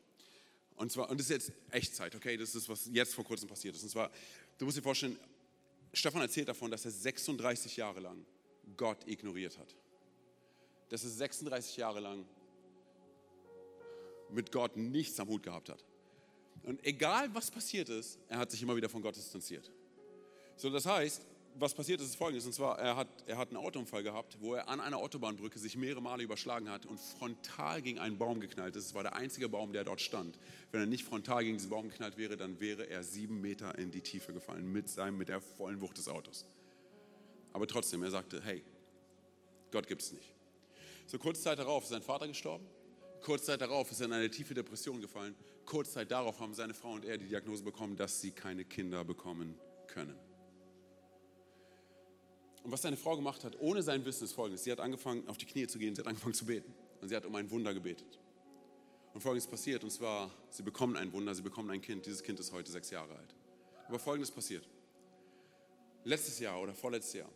Und zwar, und das ist jetzt Echtzeit, okay? Das ist, was jetzt vor kurzem passiert ist. Und zwar, du musst dir vorstellen, Stefan erzählt davon, dass er 36 Jahre lang Gott ignoriert hat. Dass er 36 Jahre lang mit Gott nichts am Hut gehabt hat. Und egal was passiert ist, er hat sich immer wieder von Gott distanziert. So, das heißt, was passiert ist, ist folgendes. Und zwar, er hat, er hat einen Autounfall gehabt, wo er an einer Autobahnbrücke sich mehrere Male überschlagen hat und frontal gegen einen Baum geknallt ist. Es war der einzige Baum, der dort stand. Wenn er nicht frontal gegen diesen Baum geknallt wäre, dann wäre er sieben Meter in die Tiefe gefallen mit, seinem, mit der vollen Wucht des Autos. Aber trotzdem, er sagte, hey, Gott gibt es nicht. So kurz Zeit darauf ist sein Vater gestorben. Kurz Zeit darauf ist er in eine tiefe Depression gefallen. Kurz Zeit darauf haben seine Frau und er die Diagnose bekommen, dass sie keine Kinder bekommen können. Und was seine Frau gemacht hat, ohne sein Wissen, ist folgendes. Sie hat angefangen, auf die Knie zu gehen, sie hat angefangen zu beten. Und sie hat um ein Wunder gebetet. Und folgendes passiert, und zwar, sie bekommen ein Wunder, sie bekommen ein Kind. Dieses Kind ist heute sechs Jahre alt. Aber folgendes passiert. Letztes Jahr oder vorletztes Jahr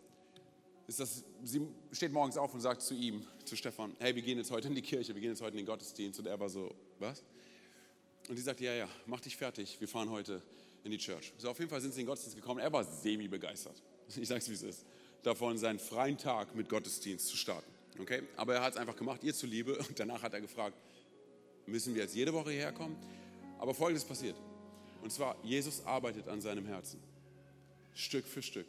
ist das, sie steht morgens auf und sagt zu ihm, zu Stefan, hey, wir gehen jetzt heute in die Kirche, wir gehen jetzt heute in den Gottesdienst. Und er war so, was? und die sagte, ja, ja, mach dich fertig, wir fahren heute in die Church. So, auf jeden Fall sind sie in den Gottesdienst gekommen. Er war semi-begeistert. Ich sage es, wie es ist. Davon seinen freien Tag mit Gottesdienst zu starten. Okay? Aber er hat es einfach gemacht, ihr zuliebe. Und danach hat er gefragt, müssen wir jetzt jede Woche hierher kommen? Aber Folgendes passiert. Und zwar, Jesus arbeitet an seinem Herzen. Stück für Stück.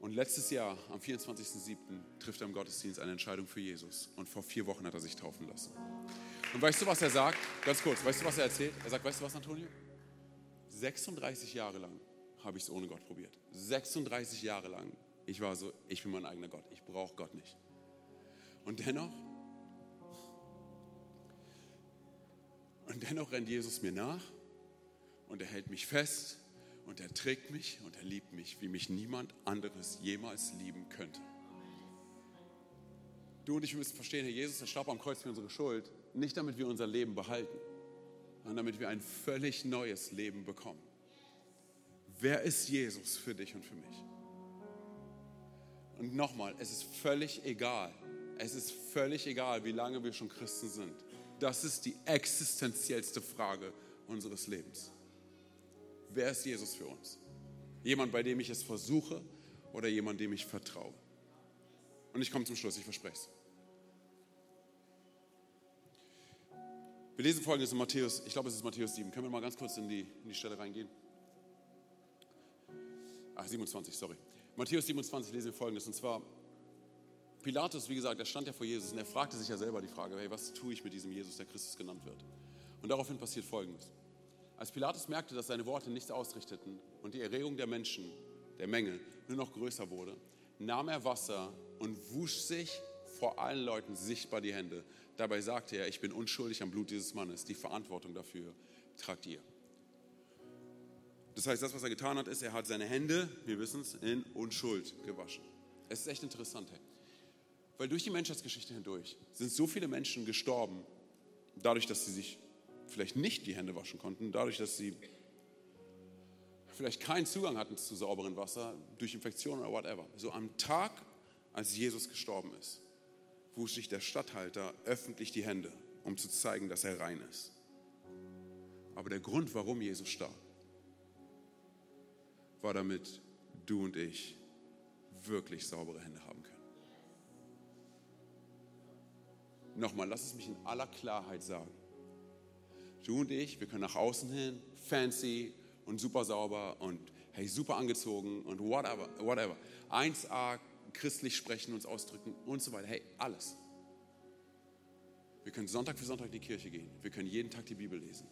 Und letztes Jahr, am 24.07., trifft er im Gottesdienst eine Entscheidung für Jesus. Und vor vier Wochen hat er sich taufen lassen. Und weißt du, was er sagt? Ganz kurz, weißt du, was er erzählt? Er sagt, weißt du was, Antonio? 36 Jahre lang habe ich es ohne Gott probiert. 36 Jahre lang. Ich war so, ich bin mein eigener Gott. Ich brauche Gott nicht. Und dennoch, und dennoch rennt Jesus mir nach und er hält mich fest und er trägt mich und er liebt mich, wie mich niemand anderes jemals lieben könnte. Du und ich müssen verstehen, Herr Jesus, er starb am Kreuz für unsere Schuld, nicht damit wir unser Leben behalten, sondern damit wir ein völlig neues Leben bekommen. Wer ist Jesus für dich und für mich? Und nochmal, es ist völlig egal. Es ist völlig egal, wie lange wir schon Christen sind. Das ist die existenziellste Frage unseres Lebens. Wer ist Jesus für uns? Jemand, bei dem ich es versuche oder jemand, dem ich vertraue? Und ich komme zum Schluss, ich verspreche es. Wir lesen folgendes in Matthäus, ich glaube es ist Matthäus 7. Können wir mal ganz kurz in die, in die Stelle reingehen? Ach, 27, sorry. Matthäus 27 lesen wir folgendes, und zwar Pilatus, wie gesagt, er stand ja vor Jesus und er fragte sich ja selber die Frage, hey, was tue ich mit diesem Jesus, der Christus genannt wird? Und daraufhin passiert Folgendes. Als Pilatus merkte, dass seine Worte nichts ausrichteten und die Erregung der Menschen, der Menge, nur noch größer wurde, nahm er Wasser und wusch sich vor allen Leuten sichtbar die Hände. Dabei sagte er, ich bin unschuldig am Blut dieses Mannes. Die Verantwortung dafür tragt ihr. Das heißt, das, was er getan hat, ist, er hat seine Hände, wir wissen es, in Unschuld gewaschen. Es ist echt interessant, hey. weil durch die Menschheitsgeschichte hindurch sind so viele Menschen gestorben, dadurch, dass sie sich vielleicht nicht die Hände waschen konnten, dadurch, dass sie vielleicht keinen Zugang hatten zu sauberem Wasser, durch Infektionen oder whatever. So am Tag, als Jesus gestorben ist, wusch sich der Statthalter öffentlich die Hände, um zu zeigen, dass er rein ist. Aber der Grund, warum Jesus starb, war damit du und ich wirklich saubere Hände haben können. Nochmal, lass es mich in aller Klarheit sagen. Du und ich, wir können nach außen hin fancy und super sauber und hey, super angezogen und whatever, whatever. 1a, christlich sprechen, uns ausdrücken und so weiter. Hey, alles. Wir können Sonntag für Sonntag in die Kirche gehen. Wir können jeden Tag die Bibel lesen.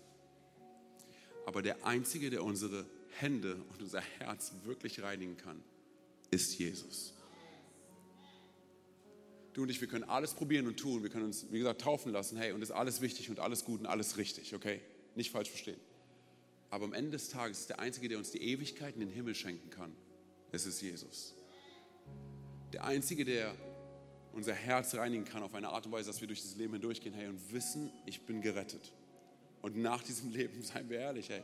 Aber der Einzige, der unsere Hände und unser Herz wirklich reinigen kann, ist Jesus. Du und ich, wir können alles probieren und tun. Wir können uns, wie gesagt, taufen lassen. Hey, und ist alles wichtig und alles gut und alles richtig, okay? Nicht falsch verstehen. Aber am Ende des Tages ist der Einzige, der uns die Ewigkeit in den Himmel schenken kann, es ist Jesus. Der Einzige, der unser Herz reinigen kann auf eine Art und Weise, dass wir durch dieses Leben hindurchgehen, hey, und wissen, ich bin gerettet. Und nach diesem Leben, seien wir ehrlich, hey,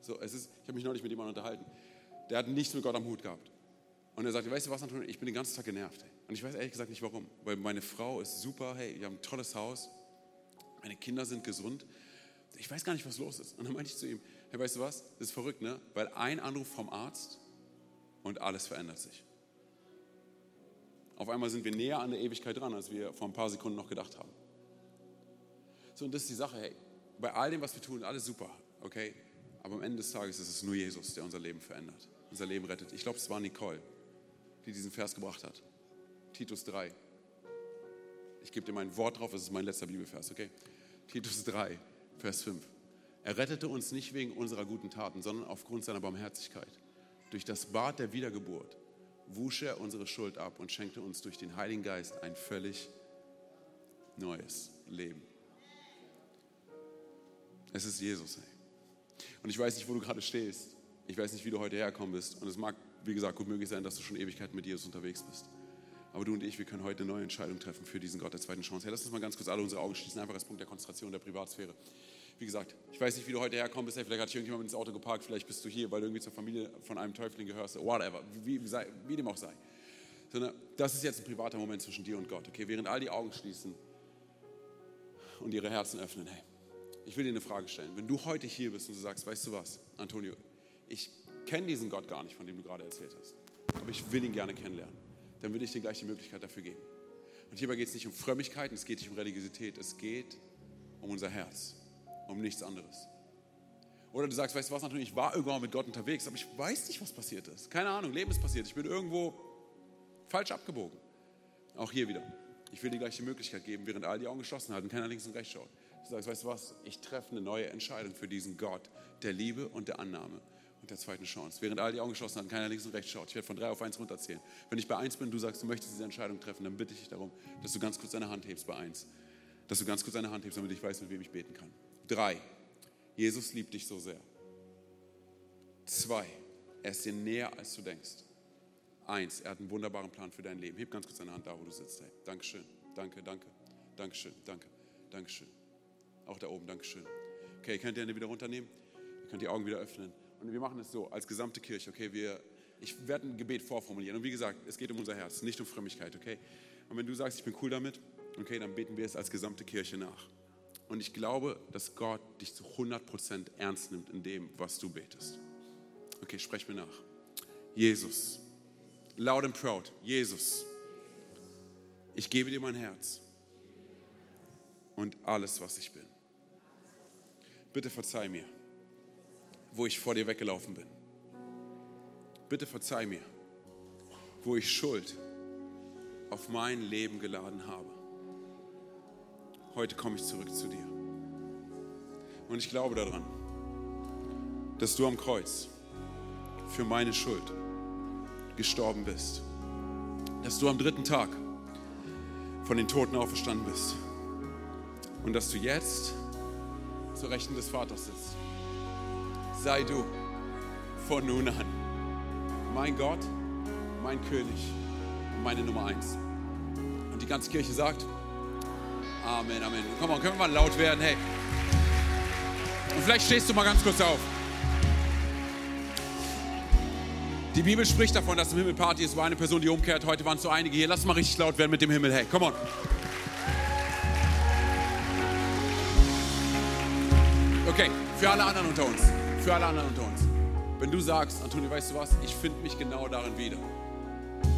so, es ist, ich habe mich neulich mit jemandem unterhalten, der hat nichts mit Gott am Hut gehabt. Und er sagte, weißt du was, Antonio, ich bin den ganzen Tag genervt. Hey. Und ich weiß ehrlich gesagt nicht warum. Weil meine Frau ist super, hey, wir haben ein tolles Haus, meine Kinder sind gesund. Ich weiß gar nicht, was los ist. Und dann meinte ich zu ihm, hey, weißt du was, das ist verrückt, ne? Weil ein Anruf vom Arzt und alles verändert sich. Auf einmal sind wir näher an der Ewigkeit dran, als wir vor ein paar Sekunden noch gedacht haben. So, und das ist die Sache, hey, bei all dem, was wir tun, alles super, okay? Aber am Ende des Tages ist es nur Jesus, der unser Leben verändert, unser Leben rettet. Ich glaube, es war Nicole, die diesen Vers gebracht hat. Titus 3. Ich gebe dir mein Wort drauf, es ist mein letzter Bibelvers, okay? Titus 3, Vers 5. Er rettete uns nicht wegen unserer guten Taten, sondern aufgrund seiner Barmherzigkeit. Durch das Bad der Wiedergeburt wusch er unsere Schuld ab und schenkte uns durch den Heiligen Geist ein völlig neues Leben. Es ist Jesus. Ey. Und ich weiß nicht, wo du gerade stehst. Ich weiß nicht, wie du heute hergekommen bist. Und es mag, wie gesagt, gut möglich sein, dass du schon Ewigkeit mit Jesus unterwegs bist. Aber du und ich, wir können heute eine neue Entscheidung treffen für diesen Gott der zweiten Chance. Hey, lass uns mal ganz kurz alle unsere Augen schließen, einfach als Punkt der Konzentration der Privatsphäre. Wie gesagt, ich weiß nicht, wie du heute herkommen bist. Hey, vielleicht hat dich irgendjemand ins Auto geparkt, vielleicht bist du hier, weil du irgendwie zur Familie von einem Täufling gehörst. Whatever, wie, wie, sei, wie dem auch sei. Sondern das ist jetzt ein privater Moment zwischen dir und Gott. Okay, während all die Augen schließen und ihre Herzen öffnen. Hey, ich will dir eine Frage stellen. Wenn du heute hier bist und du sagst, weißt du was, Antonio, ich kenne diesen Gott gar nicht, von dem du gerade erzählt hast, aber ich will ihn gerne kennenlernen, dann will ich dir gleich die Möglichkeit dafür geben. Und hierbei geht es nicht um Frömmigkeit, es geht nicht um Religiosität, es geht um unser Herz, um nichts anderes. Oder du sagst, weißt du was, natürlich, ich war irgendwann mit Gott unterwegs, aber ich weiß nicht, was passiert ist. Keine Ahnung, Leben ist passiert. Ich bin irgendwo falsch abgebogen. Auch hier wieder. Ich will dir gleich die Möglichkeit geben, während all die Augen geschlossen halten, keiner links und rechts schaut. Sagst, weißt du was, ich treffe eine neue Entscheidung für diesen Gott der Liebe und der Annahme und der zweiten Chance. Während all die Augen geschlossen halten, keiner links und rechts schaut. Ich werde von drei auf eins runterzählen. Wenn ich bei eins bin, du sagst, du möchtest diese Entscheidung treffen, dann bitte ich dich darum, dass du ganz kurz deine Hand hebst bei eins. Dass du ganz kurz deine Hand hebst, damit ich weiß, mit wem ich beten kann. Drei. Jesus liebt dich so sehr. Zwei, er ist dir näher, als du denkst. Eins, er hat einen wunderbaren Plan für dein Leben. Heb ganz kurz deine Hand da, wo du sitzt. Hey, Dankeschön, danke, danke, Dankeschön, danke, Dankeschön. Auch da oben, Dankeschön. Okay, könnt ihr Hände wieder runternehmen? Ihr könnt die Augen wieder öffnen. Und wir machen es so, als gesamte Kirche, okay? Wir, ich werde ein Gebet vorformulieren. Und wie gesagt, es geht um unser Herz, nicht um Frömmigkeit, okay? Und wenn du sagst, ich bin cool damit, okay, dann beten wir es als gesamte Kirche nach. Und ich glaube, dass Gott dich zu 100% ernst nimmt in dem, was du betest. Okay, sprech mir nach. Jesus. Loud and proud. Jesus. Ich gebe dir mein Herz und alles, was ich bin. Bitte verzeih mir, wo ich vor dir weggelaufen bin. Bitte verzeih mir, wo ich Schuld auf mein Leben geladen habe. Heute komme ich zurück zu dir. Und ich glaube daran, dass du am Kreuz für meine Schuld gestorben bist. Dass du am dritten Tag von den Toten auferstanden bist. Und dass du jetzt zur Rechten des Vaters sitzt. Sei du von nun an mein Gott, mein König und meine Nummer eins. Und die ganze Kirche sagt, Amen, Amen. Komm mal, können wir mal laut werden, hey. Und vielleicht stehst du mal ganz kurz auf. Die Bibel spricht davon, dass im Himmel Party ist, wo eine Person, die umkehrt. Heute waren es so einige hier. Lass mal richtig laut werden mit dem Himmel. Hey, come on. Okay, für alle anderen unter uns. Für alle anderen unter uns. Wenn du sagst, Antonio, weißt du was? Ich finde mich genau darin wieder.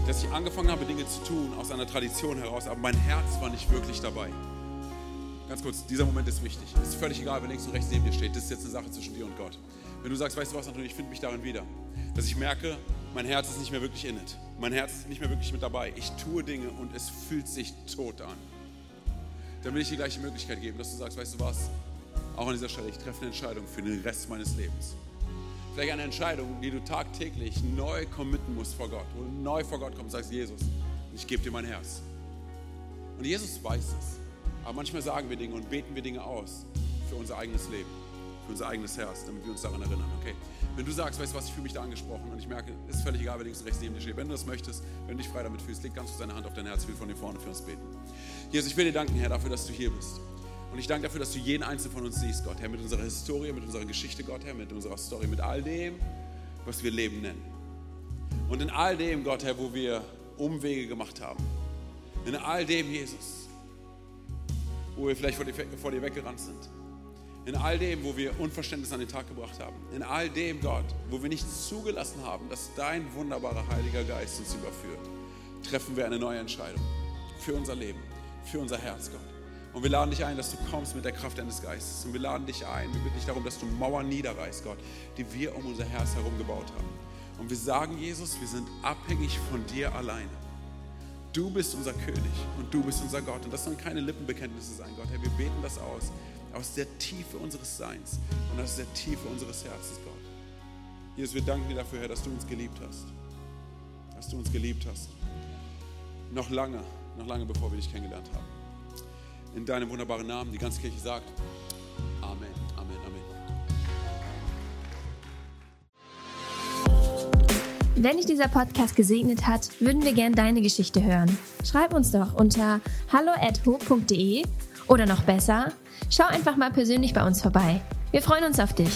Dass ich angefangen habe, Dinge zu tun aus einer Tradition heraus, aber mein Herz war nicht wirklich dabei. Ganz kurz, dieser Moment ist wichtig. Es ist völlig egal, wer links und rechts neben dir steht. Das ist jetzt eine Sache zwischen dir und Gott. Wenn du sagst, weißt du was, Antonio, ich finde mich darin wieder dass ich merke, mein Herz ist nicht mehr wirklich in it. Mein Herz ist nicht mehr wirklich mit dabei. Ich tue Dinge und es fühlt sich tot an. Dann will ich dir gleich die Möglichkeit geben, dass du sagst, weißt du was, auch an dieser Stelle, ich treffe eine Entscheidung für den Rest meines Lebens. Vielleicht eine Entscheidung, die du tagtäglich neu committen musst vor Gott, du neu vor Gott kommst und sagst, Jesus, ich gebe dir mein Herz. Und Jesus weiß es. Aber manchmal sagen wir Dinge und beten wir Dinge aus für unser eigenes Leben, für unser eigenes Herz, damit wir uns daran erinnern, okay? Wenn du sagst, weißt du was, ich fühle mich da angesprochen und ich merke, es ist völlig egal, wer links und rechts neben dir steht. Wenn du das möchtest, wenn du dich frei damit fühlst, leg ganz kurz deine Hand auf dein Herz, will von dir vorne für uns beten. Jesus, ich will dir danken, Herr, dafür, dass du hier bist. Und ich danke dafür, dass du jeden einzelnen von uns siehst, Gott, Herr, mit unserer Historie, mit unserer Geschichte, Gott, Herr, mit unserer Story, mit all dem, was wir Leben nennen. Und in all dem, Gott, Herr, wo wir Umwege gemacht haben. In all dem, Jesus, wo wir vielleicht vor dir, vor dir weggerannt sind in all dem, wo wir Unverständnis an den Tag gebracht haben. In all dem, Gott, wo wir nicht zugelassen haben, dass dein wunderbarer Heiliger Geist uns überführt, treffen wir eine neue Entscheidung für unser Leben, für unser Herz, Gott. Und wir laden dich ein, dass du kommst mit der Kraft deines Geistes. Und wir laden dich ein, wir bitten dich darum, dass du Mauern niederreißt, Gott, die wir um unser Herz herum gebaut haben. Und wir sagen, Jesus, wir sind abhängig von dir alleine. Du bist unser König und du bist unser Gott. Und das sollen keine Lippenbekenntnisse sein, Gott. Herr, wir beten das aus aus der Tiefe unseres Seins und aus der Tiefe unseres Herzens, Gott. Jesus, wir danken dir dafür, Herr, dass du uns geliebt hast. Dass du uns geliebt hast. Noch lange, noch lange bevor wir dich kennengelernt haben. In deinem wunderbaren Namen, die ganze Kirche sagt, Amen, Amen, Amen. Wenn dich dieser Podcast gesegnet hat, würden wir gerne deine Geschichte hören. Schreib uns doch unter hallo@ho.de oder noch besser, schau einfach mal persönlich bei uns vorbei. Wir freuen uns auf dich.